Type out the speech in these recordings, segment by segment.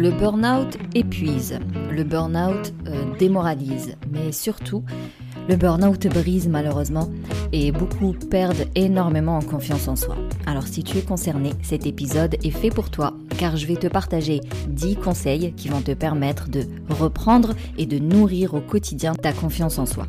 Le burn-out épuise, le burn-out euh, démoralise, mais surtout, le burn-out brise malheureusement et beaucoup perdent énormément en confiance en soi. Alors si tu es concerné, cet épisode est fait pour toi car je vais te partager 10 conseils qui vont te permettre de reprendre et de nourrir au quotidien ta confiance en soi.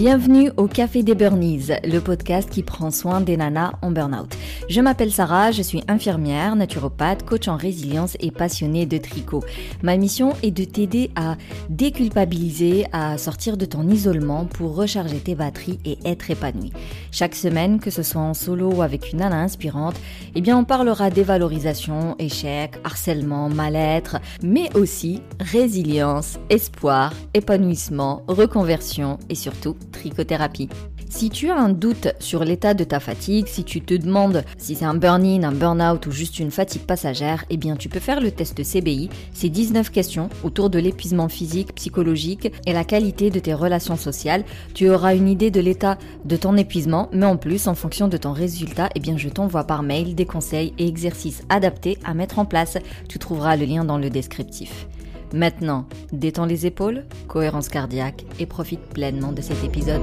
Bienvenue au Café des Burnies, le podcast qui prend soin des nanas en burn-out. Je m'appelle Sarah, je suis infirmière, naturopathe, coach en résilience et passionnée de tricot. Ma mission est de t'aider à déculpabiliser, à sortir de ton isolement pour recharger tes batteries et être épanouie. Chaque semaine, que ce soit en solo ou avec une nana inspirante, eh bien on parlera dévalorisation, échec, harcèlement, mal-être, mais aussi résilience, espoir, épanouissement, reconversion et surtout trichothérapie. Si tu as un doute sur l'état de ta fatigue, si tu te demandes si c'est un burn-in, un burn-out ou juste une fatigue passagère, eh bien tu peux faire le test CBI. C'est 19 questions autour de l'épuisement physique, psychologique et la qualité de tes relations sociales. Tu auras une idée de l'état de ton épuisement, mais en plus, en fonction de ton résultat, eh bien je t'envoie par mail des conseils et exercices adaptés à mettre en place. Tu trouveras le lien dans le descriptif. Maintenant, détends les épaules, cohérence cardiaque et profite pleinement de cet épisode.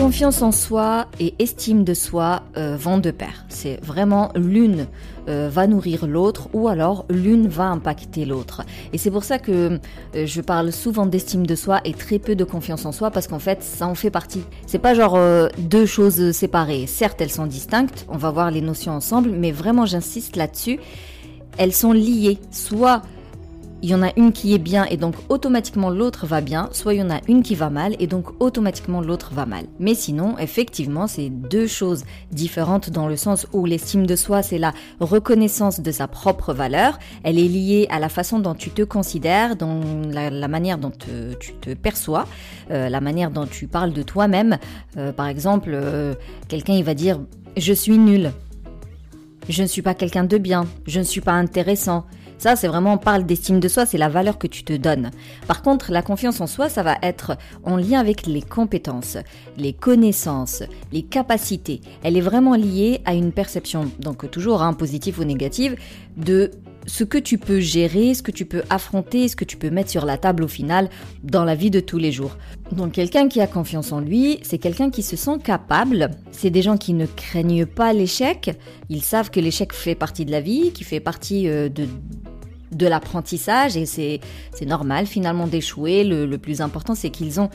Confiance en soi et estime de soi euh, vont de pair. C'est vraiment l'une euh, va nourrir l'autre ou alors l'une va impacter l'autre. Et c'est pour ça que euh, je parle souvent d'estime de soi et très peu de confiance en soi parce qu'en fait ça en fait partie. C'est pas genre deux choses séparées. Certes elles sont distinctes, on va voir les notions ensemble, mais vraiment j'insiste là-dessus. Elles sont liées. Soit il y en a une qui est bien et donc automatiquement l'autre va bien, soit il y en a une qui va mal et donc automatiquement l'autre va mal. Mais sinon, effectivement, c'est deux choses différentes dans le sens où l'estime de soi, c'est la reconnaissance de sa propre valeur, elle est liée à la façon dont tu te considères, dans la, manière dont tu te perçois, euh, la manière dont tu parles de toi-même. Euh, par exemple, euh, quelqu'un il va dire je suis nul. Je ne suis pas quelqu'un de bien, je ne suis pas intéressant, ça, c'est vraiment, on parle d'estime de soi, c'est la valeur que tu te donnes. Par contre, la confiance en soi, ça va être en lien avec les compétences, les connaissances, les capacités. Elle est vraiment liée à une perception, donc toujours hein, positive ou négative, de ce que tu peux gérer, ce que tu peux affronter, ce que tu peux mettre sur la table au final dans la vie de tous les jours. Donc quelqu'un qui a confiance en lui, c'est quelqu'un qui se sent capable, c'est des gens qui ne craignent pas l'échec, ils savent que l'échec fait partie de la vie, qui fait partie euh, de de l'apprentissage et c'est normal finalement d'échouer. Le, le plus important, c'est qu'ils ont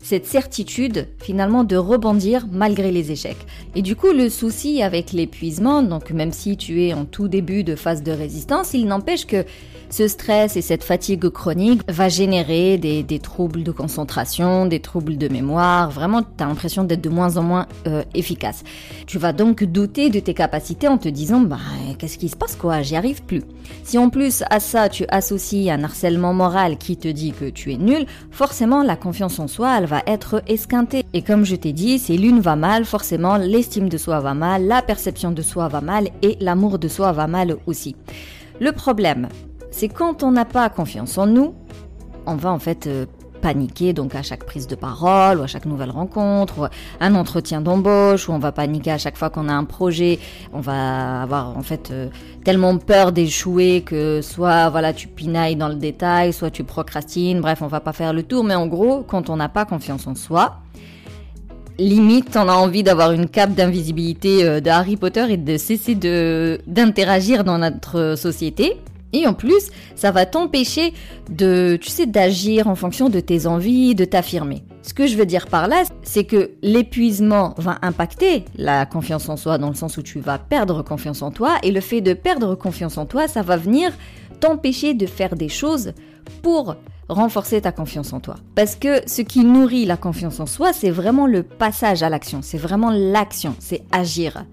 cette certitude finalement de rebondir malgré les échecs. Et du coup, le souci avec l'épuisement, donc même si tu es en tout début de phase de résistance, il n'empêche que ce stress et cette fatigue chronique va générer des, troubles de concentration, des troubles de mémoire. Vraiment, tu as l'impression d'être de moins en moins euh, efficace. Tu vas donc douter de tes capacités en te disant, bah, qu'est-ce qui se passe quoi? J'y arrive plus. Si en plus à ça, tu associes un harcèlement moral qui te dit que tu es nul, forcément, la confiance en soi, elle va être esquintée. Et comme je t'ai dit, si l'une va mal, forcément, l'estime de soi va mal, la perception de soi va mal et l'amour de soi va mal aussi. Le problème, c'est quand on n'a pas confiance en nous, on va en fait euh, paniquer donc à chaque prise de parole ou à chaque nouvelle rencontre, ou un entretien d'embauche, ou on va paniquer à chaque fois qu'on a un projet, on va avoir en fait euh, tellement peur d'échouer que soit voilà tu pinailles dans le détail, soit tu procrastines, bref on va pas faire le tour, mais en gros quand on n'a pas confiance en soi, limite, on a envie d'avoir une cape d'invisibilité euh, de Harry Potter et de cesser de d'interagir dans notre société. Et en plus, ça va t'empêcher de, tu sais, d'agir en fonction de tes envies, de t'affirmer. Ce que je veux dire par là, c'est que l'épuisement va impacter la confiance en soi dans le sens où tu vas perdre confiance en toi et le fait de perdre confiance en toi, ça va venir t'empêcher de faire des choses pour renforcer ta confiance en toi. Parce que ce qui nourrit la confiance en soi, c'est vraiment le passage à l'action, c'est vraiment l'action, c'est agir.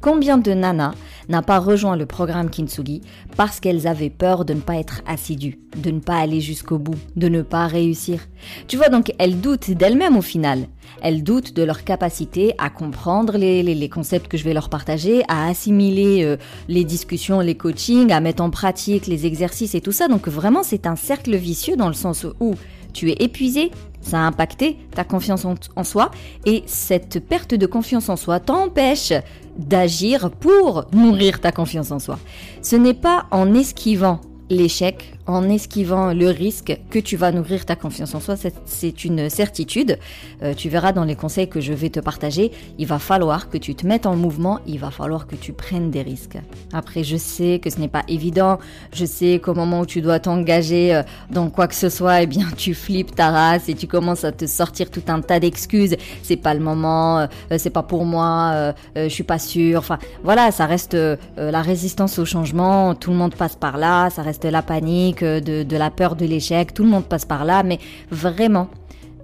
Combien de nanas n'a pas rejoint le programme Kintsugi parce qu'elles avaient peur de ne pas être assidues, de ne pas aller jusqu'au bout, de ne pas réussir? Tu vois donc, elles doutent d'elles-mêmes au final. Elles doutent de leur capacité à comprendre les, concepts que je vais leur partager, à assimiler euh, les discussions, les coachings, à mettre en pratique les exercices et tout ça. Donc vraiment, c'est un cercle vicieux dans le sens où tu es épuisé, ça a impacté ta confiance en, soi et cette perte de confiance en soi t'empêche d'agir pour nourrir ta confiance en soi. Ce n'est pas en esquivant l'échec en esquivant le risque que tu vas nourrir ta confiance en soi. C'est une certitude. Euh, tu verras dans les conseils que je vais te partager, il va falloir que tu te mettes en mouvement, il va falloir que tu prennes des risques. Après, je sais que ce n'est pas évident. Je sais qu'au moment où tu dois t'engager euh, dans quoi que ce soit, eh bien, tu flippes ta race et tu commences à te sortir tout un tas d'excuses. C'est pas le moment, euh, c'est pas pour moi, je suis pas sûr. Enfin, voilà, ça reste la résistance au changement. Tout le monde passe par là. Ça reste la panique de, la peur de l'échec, tout le monde passe par là, mais vraiment,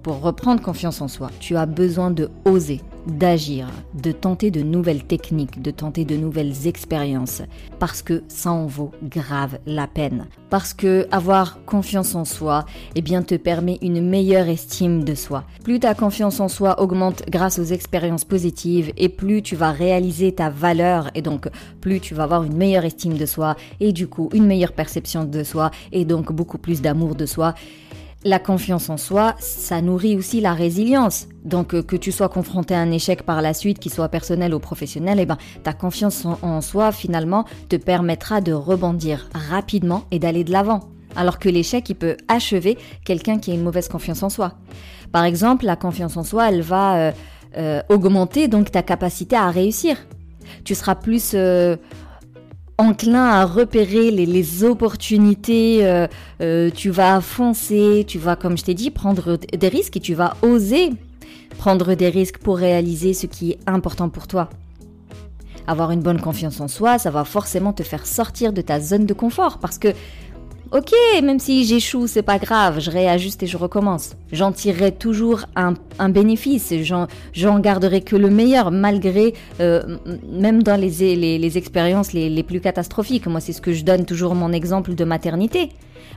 pour reprendre confiance en soi, tu as besoin de oser, d'agir, de tenter de nouvelles techniques, de tenter de nouvelles expériences, parce que ça en vaut grave la peine. Parce que avoir confiance en soi, eh bien, te permet une meilleure estime de soi. Plus ta confiance en soi augmente grâce aux expériences positives, et plus tu vas réaliser ta valeur, et donc plus tu vas avoir une meilleure estime de soi, et du coup une meilleure perception de soi, et donc beaucoup plus d'amour de soi. La confiance en soi, ça nourrit aussi la résilience. Donc euh, que tu sois confronté à un échec par la suite, qu'il soit personnel ou professionnel, eh ben, ta confiance en, soi finalement te permettra de rebondir rapidement et d'aller de l'avant. Alors que l'échec, il peut achever quelqu'un qui a une mauvaise confiance en soi. Par exemple, la confiance en soi, elle va euh, euh, augmenter donc ta capacité à réussir. Tu seras plus enclin à repérer les, opportunités, euh, euh, tu vas foncer, tu vas, comme je t'ai dit, prendre des risques et tu vas oser prendre des risques pour réaliser ce qui est important pour toi. Avoir une bonne confiance en soi, ça va forcément te faire sortir de ta zone de confort parce que Ok, même si j'échoue, c'est pas grave, je réajuste et je recommence. J'en tirerai toujours un, bénéfice, j'en garderai que le meilleur, malgré, euh, même dans les, les, expériences les, les, plus catastrophiques. Moi, c'est ce que je donne toujours mon exemple de maternité.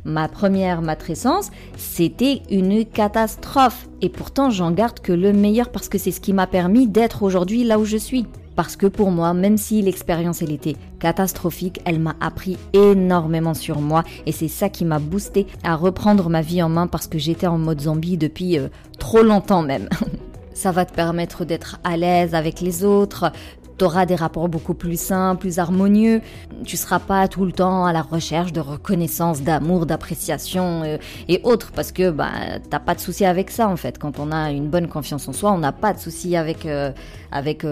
Ma première matrescence, c'était une catastrophe. Et pourtant, j'en garde que le meilleur parce que c'est ce qui m'a permis d'être aujourd'hui là où je suis parce que pour moi, même si l'expérience était catastrophique, elle m'a appris énormément sur moi et c'est ça qui m'a boosté à reprendre ma vie en main parce que j'étais en mode zombie depuis euh, trop longtemps même. ça va te permettre d'être à l'aise avec les autres, tu auras des rapports beaucoup plus sains, plus harmonieux. Tu seras pas tout le temps à la recherche de reconnaissance, d'amour, d'appréciation euh, et autres parce que bah t'as pas de souci avec ça en fait. Quand on a une bonne confiance en soi, on n'a pas de souci avec euh, avec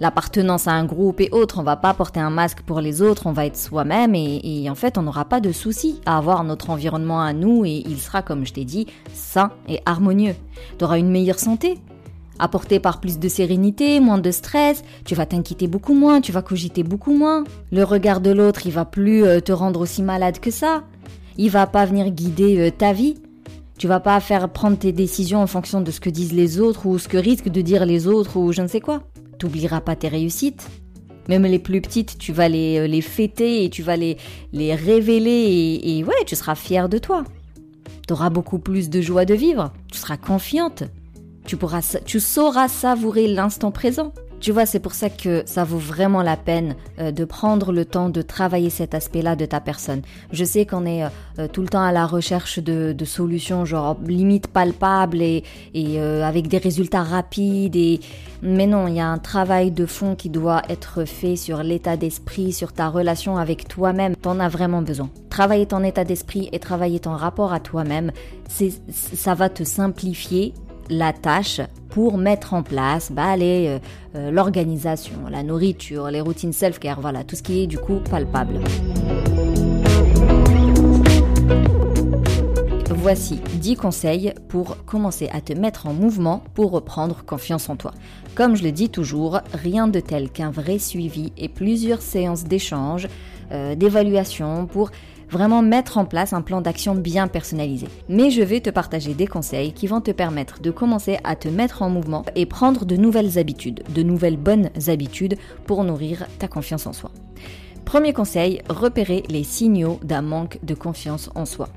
l'appartenance à un groupe et autres. On va pas porter un masque pour les autres, on va être soi-même et, en fait on n'aura pas de souci à avoir notre environnement à nous et il sera, comme je t'ai dit, sain et harmonieux. Tu auras une meilleure santé, apportée par plus de sérénité, moins de stress, tu vas t'inquiéter beaucoup moins, tu vas cogiter beaucoup moins. Le regard de l'autre, il va plus euh, te rendre aussi malade que ça. Il va pas venir guider euh, ta vie. Tu vas pas faire prendre tes décisions en fonction de ce que disent les autres ou ce que risquent de dire les autres ou je ne sais quoi t'oublieras pas tes réussites. Même les plus petites, tu vas les, euh, les fêter et tu vas les, les révéler et, ouais, tu seras fier de toi. Tu auras beaucoup plus de joie de vivre, tu seras confiante, tu, pourras, tu sauras savourer l'instant présent. Tu vois, c'est pour ça que ça vaut vraiment la peine euh, de prendre le temps de travailler cet aspect-là de ta personne. Je sais qu'on est euh, tout le temps à la recherche de, solutions, genre limite palpables et, euh, avec des résultats rapides. Et... Mais non, il y a un travail de fond qui doit être fait sur l'état d'esprit, sur ta relation avec toi-même. T'en as vraiment besoin. Travailler ton état d'esprit et travailler ton rapport à toi-même, ça va te simplifier la tâche pour mettre en place bah, euh, euh, l'organisation, la nourriture, les routines self-care, voilà, tout ce qui est du coup palpable. Voici 10 conseils pour commencer à te mettre en mouvement pour reprendre confiance en toi. Comme je le dis toujours, rien de tel qu'un vrai suivi et plusieurs séances d'échange, euh, d'évaluation pour vraiment mettre en place un plan d'action bien personnalisé. Mais je vais te partager des conseils qui vont te permettre de commencer à te mettre en mouvement et prendre de nouvelles habitudes, de nouvelles bonnes habitudes pour nourrir ta confiance en soi. Premier conseil, repérer les signaux d'un manque de confiance en soi.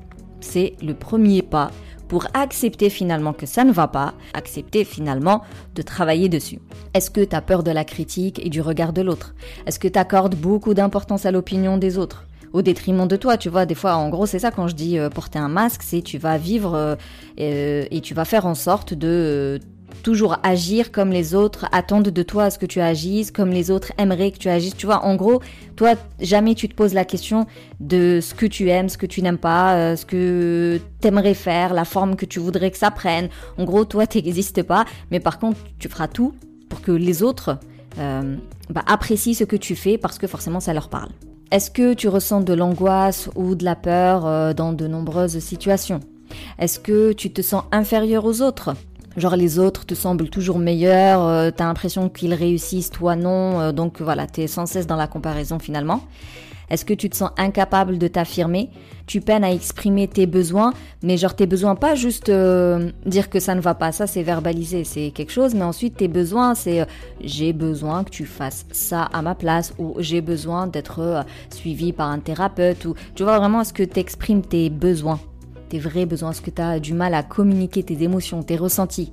C'est le premier pas pour accepter finalement que ça ne va pas, accepter finalement de travailler dessus. Est-ce que tu as peur de la critique et du regard de l'autre? Est-ce que tu accordes beaucoup d'importance à l'opinion des autres? Au détriment de toi, tu vois. Des fois, en gros, c'est ça quand je dis porter un masque, c'est tu vas vivre et tu vas faire en sorte de toujours agir comme les autres attendent de toi à ce que tu agisses, comme les autres aimeraient que tu agisses. Tu vois, en gros, toi, jamais tu te poses la question de ce que tu aimes, ce que tu n'aimes pas, euh, ce que tu aimerais faire, la forme que tu voudrais que ça prenne. En gros, toi, tu n'existes pas, mais par contre, tu feras tout pour que les autres euh, bah, apprécient ce que tu fais parce que forcément, ça leur parle. Est-ce que tu ressens de l'angoisse ou de la peur euh, dans de nombreuses situations? Est-ce que tu te sens inférieur aux autres? Genre les autres te semblent toujours meilleurs, euh, t'as l'impression qu'ils réussissent, toi non, euh, donc voilà, t'es sans cesse dans la comparaison finalement. Est-ce que tu te sens incapable de t'affirmer? Tu peines à exprimer tes besoins, mais genre tes besoins, pas juste euh, dire que ça ne va pas, ça c'est verbaliser, c'est quelque chose, mais ensuite tes besoins, c'est j'ai besoin que tu fasses ça à ma place, ou j'ai besoin d'être suivi par un thérapeute, ou tu vois vraiment, est-ce que tu exprimes tes besoins? Tes vrais besoins? Est-ce que tu as du mal à communiquer tes émotions, tes ressentis?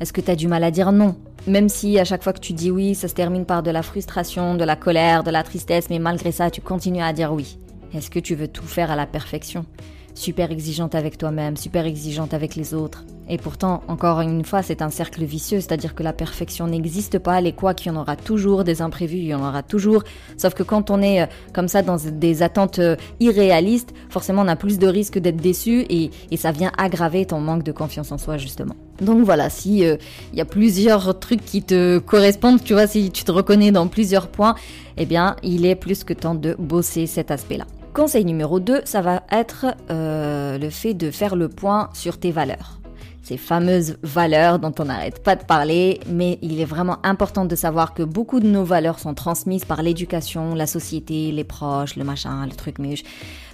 Est-ce que tu as du mal à dire non? Même si à chaque fois que tu dis oui, ça se termine par de la frustration, de la colère, de la tristesse, mais malgré ça, tu continues à dire oui. Est-ce que tu veux tout faire à la perfection? Super exigeante avec toi-même, super exigeante avec les autres. Et pourtant, encore une fois, c'est un cercle vicieux, c'est-à-dire que la perfection n'existe pas, les quoi qu'il y en aura toujours, des imprévus, il y en aura toujours. Sauf que quand on est euh, comme ça dans des attentes euh, irréalistes, forcément on a plus de risques d'être déçu et, ça vient aggraver ton manque de confiance en soi justement. Donc voilà, si euh, il y a plusieurs trucs qui te correspondent, tu vois, si tu te reconnais dans plusieurs points, eh bien il est plus que temps de bosser cet aspect-là. Conseil numéro 2, ça va être le fait de faire le point sur tes valeurs ces fameuses valeurs dont on n'arrête pas de parler, mais il est vraiment important de savoir que beaucoup de nos valeurs sont transmises par l'éducation, la société, les proches, le machin, le truc muche.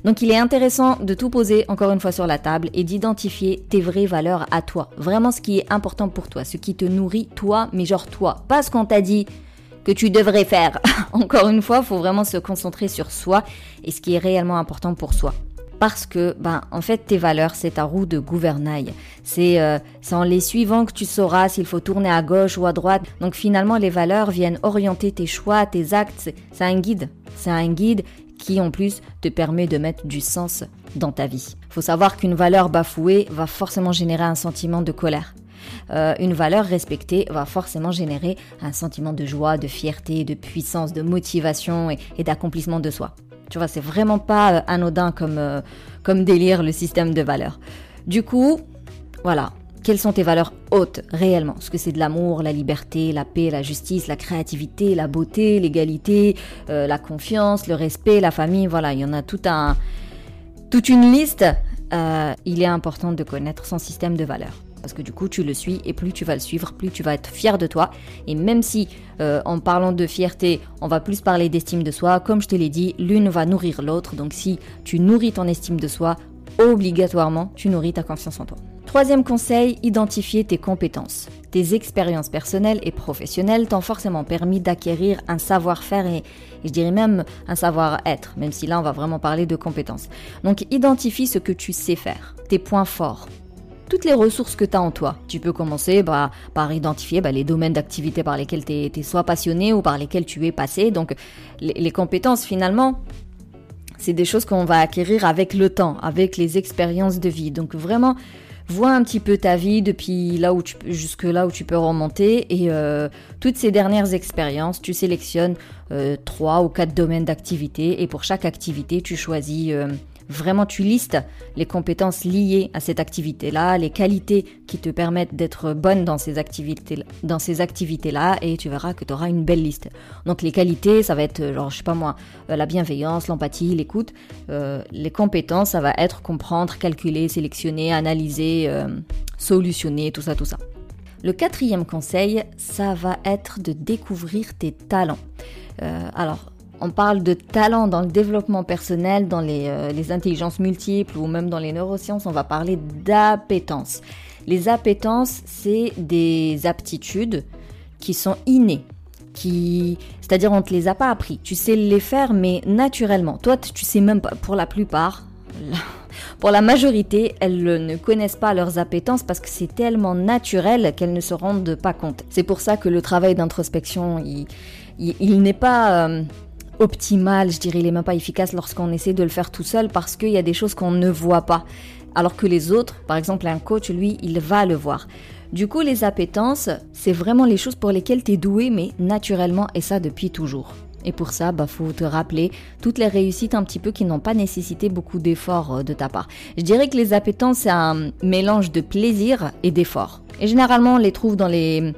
Donc il est intéressant de tout poser encore une fois sur la table et d'identifier tes vraies valeurs à toi. Vraiment ce qui est important pour toi, ce qui te nourrit toi, mais genre toi. Pas ce qu'on t'a dit que tu devrais faire. encore une fois, faut vraiment se concentrer sur soi et ce qui est réellement important pour soi parce que, ben, en fait, tes valeurs, c'est ta roue de gouvernail. Euh, c'est en les suivant que tu sauras s'il faut tourner à gauche ou à droite. Donc finalement, les valeurs viennent orienter tes choix, tes actes. C'est un guide. C'est un guide qui, en plus, te permet de mettre du sens dans ta vie. Faut savoir qu'une valeur bafouée va forcément générer un sentiment de colère. Euh, une valeur respectée va forcément générer un sentiment de joie, de fierté, de puissance, de motivation et d'accomplissement de soi. Tu vois, c'est vraiment pas euh, anodin comme, euh, comme délire le système de valeurs. Du coup, voilà. Quelles sont tes valeurs hautes réellement? Est-ce que c'est de l'amour, la liberté, la paix, la justice, la créativité, la beauté, l'égalité, euh, la confiance, le respect, la famille Voilà, il y en a tout un, toute une liste. il est important de connaître son système de valeurs parce que du coup tu le suis et plus tu vas le suivre, plus tu vas être fier de toi. Et même si euh, en parlant de fierté, on va plus parler d'estime de soi, comme je te l'ai dit, l'une va nourrir l'autre. Donc si tu nourris ton estime de soi, obligatoirement tu nourris ta confiance en toi. Troisième conseil, identifier tes compétences. Tes expériences personnelles et professionnelles t'ont forcément permis d'acquérir un savoir-faire et, et, je dirais même un savoir-être, même si là on va vraiment parler de compétences. Donc identifie ce que tu sais faire, tes points forts, toutes les ressources que tu as en toi. Tu peux commencer bah, par identifier bah, les domaines d'activité par lesquels tu es, soit passionné ou par lesquels tu es passé. Donc les, compétences finalement, c'est des choses qu'on va acquérir avec le temps, avec les expériences de vie. Donc vraiment, vois un petit peu ta vie depuis là où tu jusque là où tu peux remonter et euh, toutes ces dernières expériences, tu sélectionnes euh, trois ou quatre domaines d'activité et pour chaque activité, tu choisis euh, Vraiment, tu listes les compétences liées à cette activité-là, les qualités qui te permettent d'être bonne dans ces activités-là, et tu verras que tu auras une belle liste. Donc les qualités, ça va être, genre, je sais pas moi, euh, la bienveillance, l'empathie, l'écoute. Euh, les compétences, ça va être comprendre, calculer, sélectionner, analyser, euh, solutionner, tout ça, tout ça. Le quatrième conseil, ça va être de découvrir tes talents. alors, on parle de talent dans le développement personnel, dans euh, les, intelligences multiples ou même dans les neurosciences, on va parler d'appétence. Les appétences, c'est des aptitudes qui sont innées, qui, c'est-à-dire on te les a pas appris. Tu sais les faire, mais naturellement. Toi, tu sais même pas. Pour la plupart, pour la majorité, elles ne connaissent pas leurs appétences parce que c'est tellement naturel qu'elles ne se rendent pas compte. C'est pour ça que le travail d'introspection, il, n'est pas euh, optimal, je dirais, il est même pas efficace lorsqu'on essaie de le faire tout seul parce qu'il y a des choses qu'on ne voit pas. Alors que les autres, par exemple un coach, lui, il va le voir. Du coup, les appétences, c'est vraiment les choses pour lesquelles tu es doué, mais naturellement, et ça depuis toujours. Et pour ça, bah, faut te rappeler toutes les réussites un petit peu qui n'ont pas nécessité beaucoup d'efforts euh, de ta part. Je dirais que les appétences, c'est un mélange de plaisir et d'effort. Et généralement, on les trouve dans les,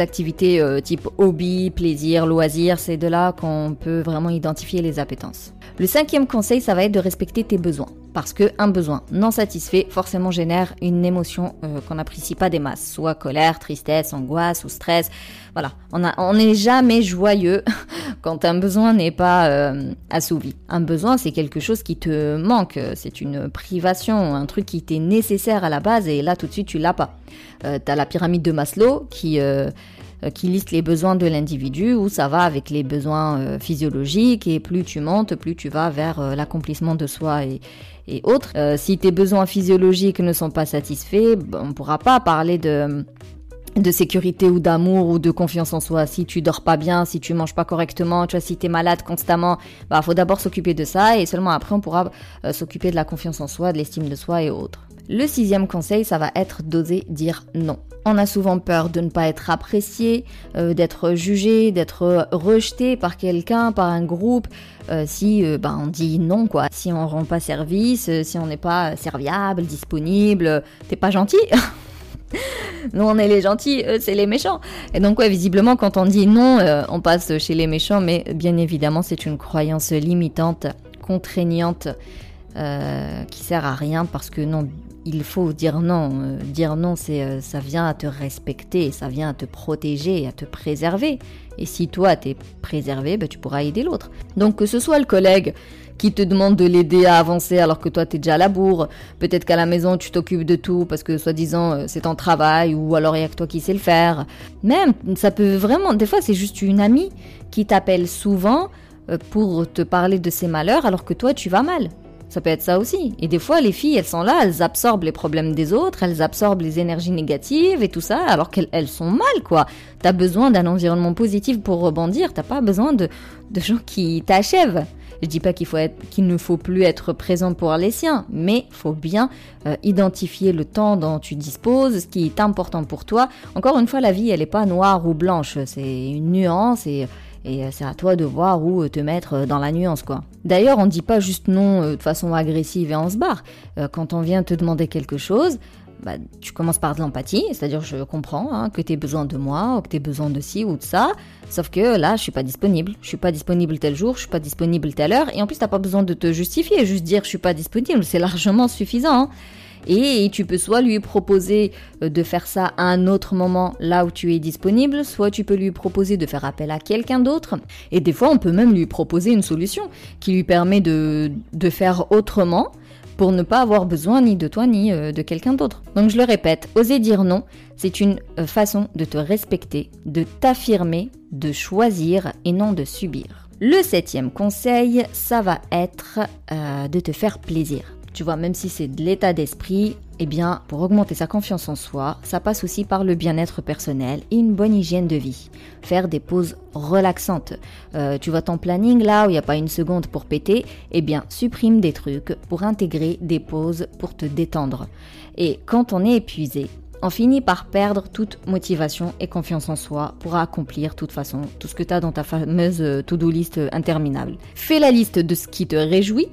activités euh, type hobby, plaisir, loisir. C'est de là qu'on peut vraiment identifier les appétences. Le cinquième conseil, ça va être de respecter tes besoins. Parce qu'un besoin non satisfait forcément génère une émotion euh, qu'on n'apprécie pas des masses, soit colère, tristesse, angoisse ou stress. Voilà, on n'est jamais joyeux quand un besoin n'est pas euh, assouvi. Un besoin, c'est quelque chose qui te manque, c'est une privation, un truc qui t'est nécessaire à la base et là tout de suite tu l'as pas. Euh, tu as la pyramide de Maslow qui qui liste les besoins de l'individu, où ça va avec les besoins euh, physiologiques, et plus tu montes, plus tu vas vers euh, l'accomplissement de soi et, et autres. si tes besoins physiologiques ne sont pas satisfaits, ben, on ne pourra pas parler de de sécurité ou d'amour ou de confiance en soi. Si tu dors pas bien, si tu manges pas correctement, tu vois, si t'es malade constamment, bah faut d'abord s'occuper de ça et seulement après on pourra s'occuper de la confiance en soi, de l'estime de soi et autres. Le sixième conseil, ça va être d'oser dire non. On a souvent peur de ne pas être apprécié, euh, d'être jugé, d'être rejeté par quelqu'un, par un groupe, euh, si euh, ben, on dit non quoi. Si on rend pas service, si on n'est pas serviable, disponible, t'es pas gentil. Nous, on est les gentils, eux, c'est les méchants. Et donc, ouais, visiblement, quand on dit non, on passe chez les méchants, mais bien évidemment, c'est une croyance limitante, contraignante, qui sert à rien parce que non, il faut dire non. Euh, dire non, c'est, euh, ça vient à te respecter, ça vient à te protéger, à te préserver. Et si toi, t'es préservé, ben, tu pourras aider l'autre. Donc que ce soit le collègue qui te demande de l'aider à avancer alors que toi, t'es déjà à la bourre, peut-être qu'à la maison, tu t'occupes de tout parce que soi-disant, euh, c'est ton travail, ou alors il y a que toi qui sais le faire. Même, ça peut vraiment, des fois, c'est juste une amie qui t'appelle souvent pour te parler de ses malheurs alors que toi, tu vas mal. Ça peut être ça aussi. Et des fois, les filles, elles sont là, elles absorbent les problèmes des autres, elles absorbent les énergies négatives et tout ça, alors qu'elles sont mal, quoi. T'as besoin d'un environnement positif pour rebondir, t'as pas besoin de, de gens qui t'achèvent. Je dis pas qu'il ne faut plus être présent pour les siens, mais faut bien euh, identifier le temps dont tu disposes, ce qui est important pour toi. Encore une fois, la vie, elle est pas noire ou blanche, c'est une nuance et et euh, c'est à toi de voir où euh, te mettre euh, dans la nuance, quoi. D'ailleurs, on ne dit pas juste non de façon agressive et on se barre. Quand on vient te demander quelque chose, bah, tu commences par de l'empathie, c'est-à-dire je comprends hein, que tu aies besoin de moi, ou que tu aies besoin de ci ou de ça, sauf que là, je suis pas disponible. Je suis pas disponible tel jour, je suis pas disponible telle heure, et en plus, t'as pas besoin de te justifier, juste dire je suis pas disponible, c'est largement suffisant. Hein. Et tu peux soit lui proposer euh, de faire ça à un autre moment là où tu es disponible, soit tu peux lui proposer de faire appel à quelqu'un d'autre. Et des fois, on peut même lui proposer une solution qui lui permet de, faire autrement pour ne pas avoir besoin ni de toi ni euh, de quelqu'un d'autre. Donc je le répète, oser dire non, c'est une euh, façon de te respecter, de t'affirmer, de choisir et non de subir. Le septième conseil, ça va être de te faire plaisir. Tu vois, même si c'est de l'état d'esprit, eh bien, pour augmenter sa confiance en soi, ça passe aussi par le bien-être personnel et une bonne hygiène de vie. Faire des pauses relaxantes. Euh, tu vois ton planning là où il n'y a pas une seconde pour péter, eh bien, supprime des trucs pour intégrer des pauses pour te détendre. Et quand on est épuisé, on finit par perdre toute motivation et confiance en soi pour accomplir de toute façon tout ce que tu as dans ta fameuse to-do list interminable. Fais la liste de ce qui te réjouit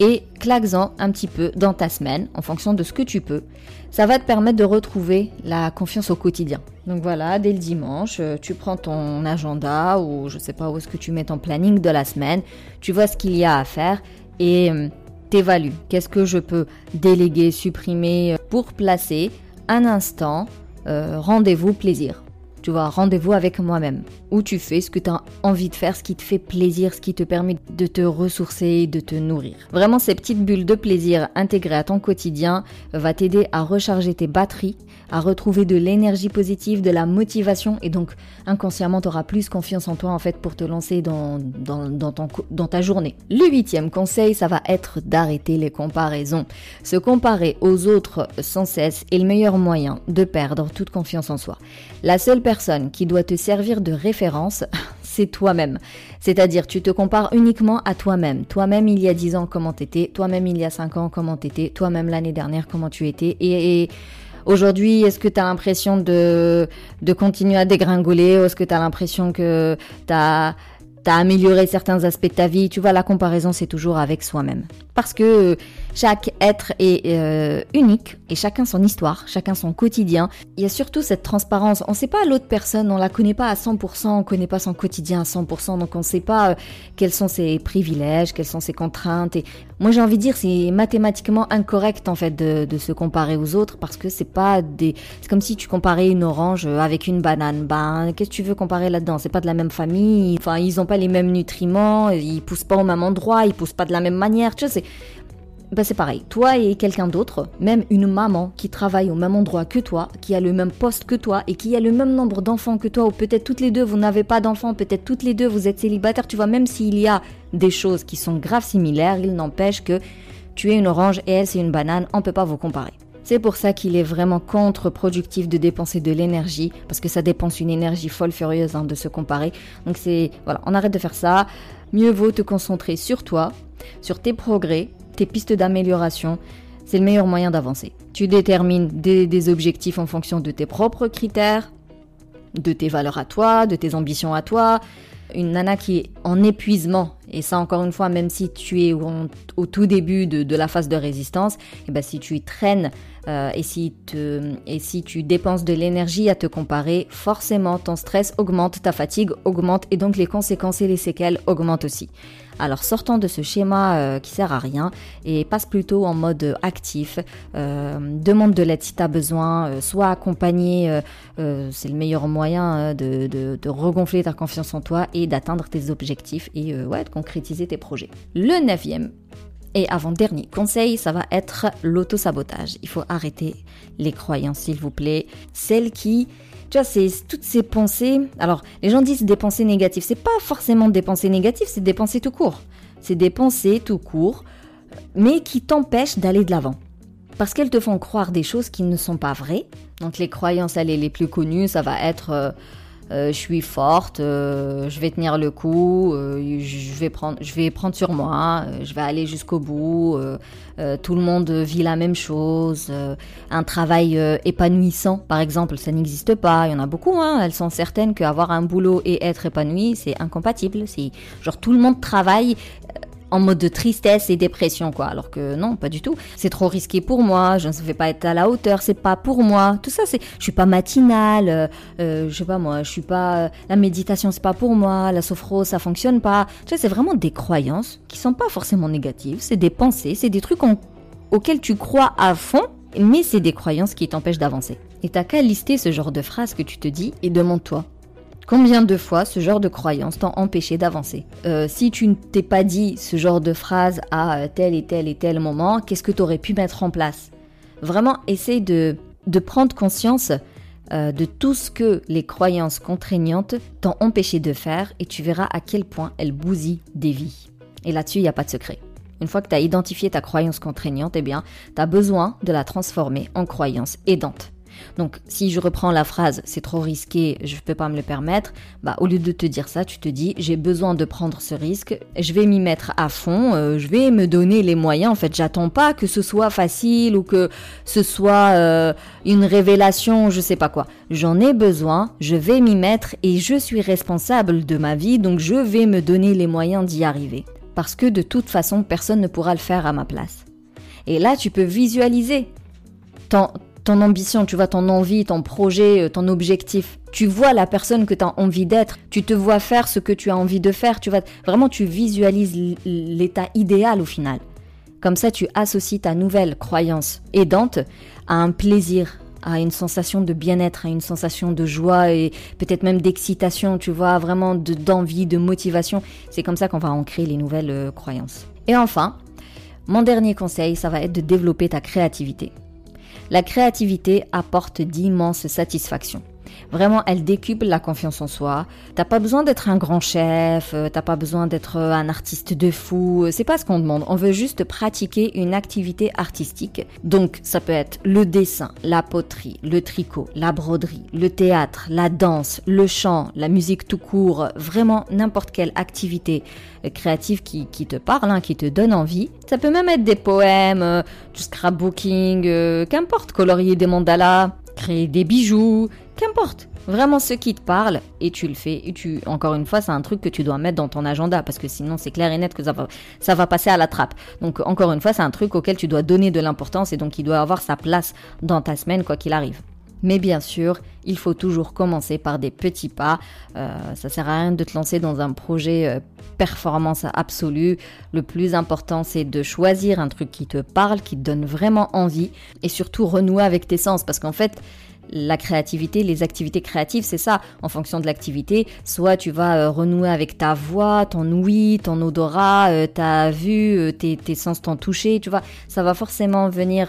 et claque-en un petit peu dans ta semaine en fonction de ce que tu peux. Ça va te permettre de retrouver la confiance au quotidien. Donc voilà, dès le dimanche, euh, tu prends ton agenda ou je sais pas où est-ce que tu mets ton planning de la semaine, tu vois ce qu'il y a à faire et euh, t'évalues. Qu'est-ce que je peux déléguer, supprimer euh, pour placer un instant rendez-vous plaisir tu vois, rendez-vous avec moi-même, où tu fais ce que tu as envie de faire, ce qui te fait plaisir, ce qui te permet de te ressourcer, de te nourrir. Vraiment, ces petites bulles de plaisir intégrées à ton quotidien va t'aider à recharger tes batteries, à retrouver de l'énergie positive, de la motivation, et donc inconsciemment, tu auras plus confiance en toi en fait pour te lancer dans, dans, dans, dans ta journée. Le huitième conseil, ça va être d'arrêter les comparaisons. Se comparer aux autres sans cesse est le meilleur moyen de perdre toute confiance en soi. La seule personne qui doit te servir de référence, c'est toi-même. C'est-à-dire, tu te compares uniquement à toi-même. Toi-même, il y a 10 ans, comment t'étais. Toi-même, il y a 5 ans, comment t'étais. Toi-même, l'année dernière, comment tu étais. Et, aujourd'hui, est-ce que tu as l'impression de, de continuer à dégringoler ou est-ce que tu as l'impression que tu as t'as amélioré certains aspects de ta vie? Tu vois, la comparaison, c'est toujours avec soi-même. Parce que chaque être est euh, unique et chacun son histoire, chacun son quotidien. Il y a surtout cette transparence. On ne sait pas l'autre personne, on la connaît pas à 100%, on connaît pas son quotidien à 100%, donc on ne sait pas euh, quels sont ses privilèges, quelles sont ses contraintes. Et moi, j'ai envie de dire, c'est mathématiquement incorrect en fait de, de, se comparer aux autres parce que c'est pas des. C'est comme si tu comparais une orange avec une banane. Ben, qu'est-ce que tu veux comparer là-dedans? C'est pas de la même famille. Enfin, ils ont pas les mêmes nutriments, ils poussent pas au même endroit, ils poussent pas de la même manière. Tu c'est bah c'est pareil, toi et quelqu'un d'autre, même une maman qui travaille au même endroit que toi, qui a le même poste que toi et qui a le même nombre d'enfants que toi, ou peut-être toutes les deux vous n'avez pas d'enfants, peut-être toutes les deux vous êtes célibataires, tu vois, même s'il y a des choses qui sont graves similaires, il n'empêche que tu es une orange et elle c'est une banane, on peut pas vous comparer. C'est pour ça qu'il est vraiment contre-productif de dépenser de l'énergie, parce que ça dépense une énergie folle furieuse hein, de se comparer. Donc c'est, voilà, on arrête de faire ça. Mieux vaut te concentrer sur toi, sur tes progrès, tes pistes d'amélioration, c'est le meilleur moyen d'avancer. Tu détermines des, objectifs en fonction de tes propres critères, de tes valeurs à toi, de tes ambitions à toi. Une nana qui est en épuisement, et ça encore une fois, même si tu es au, tout début de, la phase de résistance, et eh ben si tu traînes euh, et, si et si tu dépenses de l'énergie à te comparer, forcément ton stress augmente, ta fatigue augmente et donc les conséquences et les séquelles augmentent aussi. Alors sortons de ce schéma euh, qui sert à rien et passe plutôt en mode actif. Euh, demande de l'aide si tu as besoin, euh, soit accompagné, c'est le meilleur moyen de, de, regonfler ta confiance en toi et d'atteindre tes objectifs et ouais, de concrétiser tes projets. Le neuvième et avant-dernier conseil, ça va être l'auto-sabotage. Il faut arrêter les croyances, s'il vous plaît. Celles qui tu vois, c'est toutes ces pensées. Alors, les gens disent des pensées négatives. C'est pas forcément des pensées négatives, c'est des pensées tout court. C'est des pensées tout court, mais qui t'empêchent d'aller de l'avant. Parce qu'elles te font croire des choses qui ne sont pas vraies. Donc, les croyances, elles, les plus connues, ça va être. Euh, je suis forte, euh, je vais tenir le coup, euh, je, vais prendre, je vais prendre sur moi, je vais aller jusqu'au bout, tout le monde vit la même chose, un travail épanouissant par exemple, ça n'existe pas, il y en a beaucoup, hein, elles sont certaines qu'avoir un boulot et être épanoui, c'est incompatible, c'est genre tout le monde travaille en mode de tristesse et dépression, quoi. Alors que non, pas du tout. C'est trop risqué pour moi, je ne vais pas être à la hauteur, c'est pas pour moi. Tout ça, c'est, je suis pas matinale, euh, euh, je sais pas moi, je suis pas, la méditation c'est pas pour moi, la sophro ça fonctionne pas. Tu sais, c'est vraiment des croyances qui sont pas forcément négatives, c'est des pensées, c'est des trucs auxquels tu crois à fond, mais c'est des croyances qui t'empêchent d'avancer. Et t'as qu'à lister ce genre de phrases que tu te dis et demande-toi, Combien de fois ce genre de croyances t'ont empêché d'avancer euh, Si tu ne t'es pas dit ce genre de phrase à tel et tel et tel moment, qu'est-ce que tu aurais pu mettre en place? Vraiment, essaye de, de prendre conscience euh, de tout ce que les croyances contraignantes t'ont empêché de faire et tu verras à quel point elles bousillent des vies. Et là-dessus, il n'y a pas de secret. Une fois que tu as identifié ta croyance contraignante, eh bien, tu as besoin de la transformer en croyance aidante. Donc si je reprends la phrase c'est trop risqué, je ne peux pas me le permettre, bah au lieu de te dire ça, tu te dis j'ai besoin de prendre ce risque, je vais m'y mettre à fond, euh, je vais me donner les moyens. En fait, j'attends pas que ce soit facile ou que ce soit euh, une révélation, je sais pas quoi. J'en ai besoin, je vais m'y mettre et je suis responsable de ma vie, donc je vais me donner les moyens d'y arriver. Parce que de toute façon, personne ne pourra le faire à ma place. Et là, tu peux visualiser ton ambition, tu vois, ton envie, ton projet, euh, ton objectif. Tu vois la personne que tu as envie d'être. Tu te vois faire ce que tu as envie de faire. Tu vas vraiment, tu visualises l'état idéal au final. Comme ça, tu associes ta nouvelle croyance aidante à un plaisir, à une sensation de bien-être, à une sensation de joie et peut-être même d'excitation, tu vois, vraiment d'envie, de, motivation. C'est comme ça qu'on va ancrer les nouvelles euh, croyances. Et enfin, mon dernier conseil, ça va être de développer ta créativité la créativité apporte d'immenses satisfactions. Vraiment, elle décuple la confiance en soi. T'as pas besoin d'être un grand chef, euh, t'as pas besoin d'être euh, un artiste de fou. C'est pas ce qu'on demande. On veut juste pratiquer une activité artistique. Donc, ça peut être le dessin, la poterie, le tricot, la broderie, le théâtre, la danse, le chant, la musique tout court. Vraiment n'importe quelle activité euh, créative qui, te parle, hein, qui te donne envie. Ça peut même être des poèmes, du scrapbooking, qu'importe, colorier des mandalas créer des bijoux, qu'importe. Vraiment ce qui te parle et tu le fais. Et tu, encore une fois, c'est un truc que tu dois mettre dans ton agenda parce que sinon c'est clair et net que ça va, passer à la trappe. Donc encore une fois, c'est un truc auquel tu dois donner de l'importance et donc il doit avoir sa place dans ta semaine quoi qu'il arrive. Mais bien sûr, il faut toujours commencer par des petits pas. Euh, ça sert à rien de te lancer dans un projet euh, performance absolue. Le plus important, c'est de choisir un truc qui te parle, qui te donne vraiment envie, et surtout renouer avec tes sens, parce qu'en fait, la créativité, les activités créatives, c'est ça. En fonction de l'activité, soit tu vas euh, renouer avec ta voix, ton ouïe, ton odorat, euh, ta vue, euh, tes, tes, sens t'ont touché, tu vois. Ça va forcément venir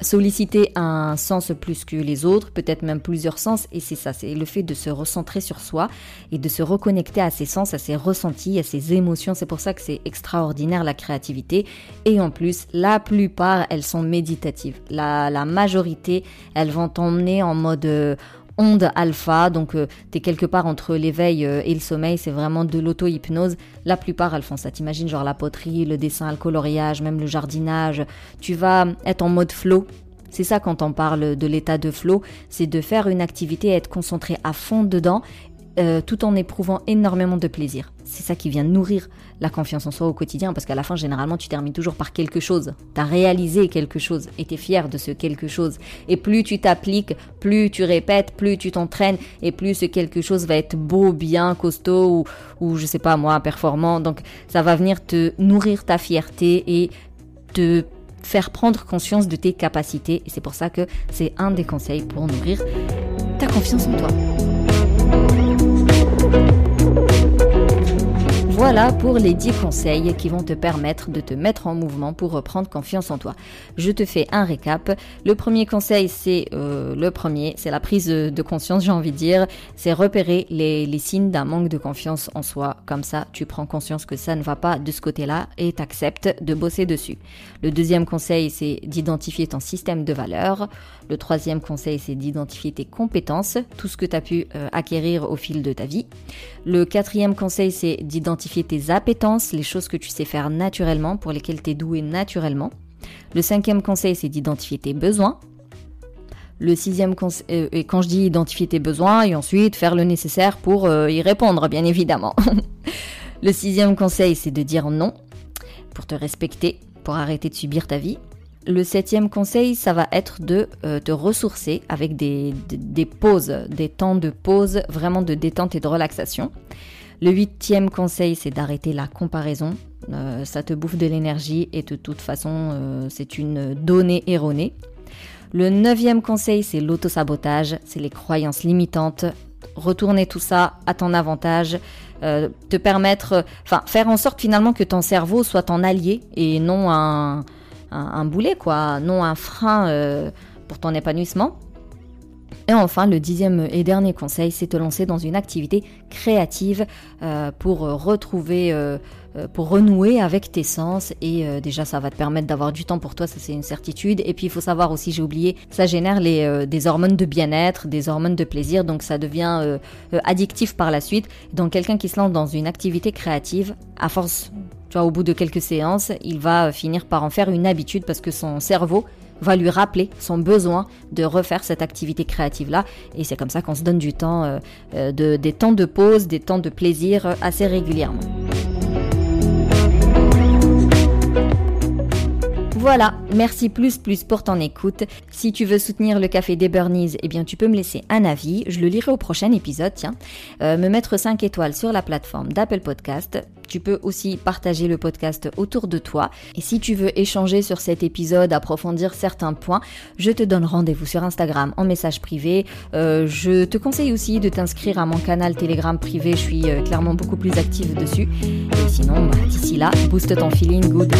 solliciter un sens plus que les autres, peut-être même plusieurs sens. Et c'est ça, c'est le fait de se recentrer sur soi et de se reconnecter à ses sens, à ses ressentis, à ses émotions. C'est pour ça que c'est extraordinaire la créativité. Et en plus, la plupart, elles sont méditatives. La, la majorité, elles vont emmener en mode euh, onde alpha, donc euh, tu es quelque part entre l'éveil euh, et le sommeil, c'est vraiment de l'auto-hypnose. La plupart elles font ça, t'imagines genre la poterie, le dessin, le coloriage, même le jardinage, tu vas être en mode flow. C'est ça quand on parle de l'état de flow, c'est de faire une activité être concentré à fond dedans euh, tout en éprouvant énormément de plaisir. C'est ça qui vient nourrir la confiance en soi au quotidien, parce qu'à la fin, généralement, tu termines toujours par quelque chose. Tu as réalisé quelque chose et tu es fier de ce quelque chose. Et plus tu t'appliques, plus tu répètes, plus tu t'entraînes, et plus ce quelque chose va être beau, bien, costaud, ou, ou je sais pas moi, performant. Donc ça va venir te nourrir ta fierté et te faire prendre conscience de tes capacités. Et c'est pour ça que c'est un des conseils pour nourrir ta confiance en toi. Voilà pour les 10 conseils qui vont te permettre de te mettre en mouvement pour reprendre confiance en toi. Je te fais un récap. Le premier conseil, c'est euh, le premier, c'est la prise de conscience, j'ai envie de dire. C'est repérer les, signes d'un manque de confiance en soi. Comme ça, tu prends conscience que ça ne va pas de ce côté-là et t'acceptes de bosser dessus. Le deuxième conseil, c'est d'identifier ton système de valeurs. Le troisième conseil, c'est d'identifier tes compétences, tout ce que tu as pu euh, acquérir au fil de ta vie. Le quatrième conseil, c'est d'identifier tes appétences, les choses que tu sais faire naturellement, pour lesquelles tu es doué naturellement. Le cinquième conseil, c'est d'identifier tes besoins. Le sixième conseil, euh, et quand je dis identifier tes besoins, et ensuite faire le nécessaire pour euh, y répondre, bien évidemment. le sixième conseil, c'est de dire non, pour te respecter, pour arrêter de subir ta vie. Le septième conseil, ça va être de euh, te ressourcer avec des, pauses, des temps de pause, vraiment de détente et de relaxation. Le huitième conseil, c'est d'arrêter la comparaison. Euh, ça te bouffe de l'énergie et de toute façon, euh, c'est une donnée erronée. Le neuvième conseil, c'est l'autosabotage, c'est les croyances limitantes. Retourner tout ça à ton avantage, te permettre, enfin, faire en sorte finalement que ton cerveau soit ton allié et non un, un, boulet, quoi, non un frein euh, pour ton épanouissement. Et enfin, le dixième et dernier conseil, c'est te lancer dans une activité créative euh, pour retrouver, euh, pour renouer avec tes sens. Et déjà, ça va te permettre d'avoir du temps pour toi, ça c'est une certitude. Et puis, il faut savoir aussi, j'ai oublié, ça génère des hormones de bien-être, des hormones de plaisir, donc ça devient addictif par la suite. Donc, quelqu'un qui se lance dans une activité créative, à force tu vois, au bout de quelques séances, il va finir par en faire une habitude parce que son cerveau va lui rappeler son besoin de refaire cette activité créative-là. Et c'est comme ça qu'on se donne du temps, euh, euh, de, des temps de pause, des temps de plaisir euh, assez régulièrement. Voilà, merci plus plus pour ton écoute. Si tu veux soutenir le café des Burnies, eh bien tu peux me laisser un avis, je le lirai au prochain épisode, tiens. me mettre 5 étoiles sur la plateforme d'Apple Podcast. Tu peux aussi partager le podcast autour de toi. Et si tu veux échanger sur cet épisode, approfondir certains points, je te donne rendez-vous sur Instagram en message privé. Euh, je te conseille aussi de t'inscrire à mon canal Telegram privé. Je suis euh, clairement beaucoup plus active dessus. Et sinon, bah, d'ici là, booste ton feeling good.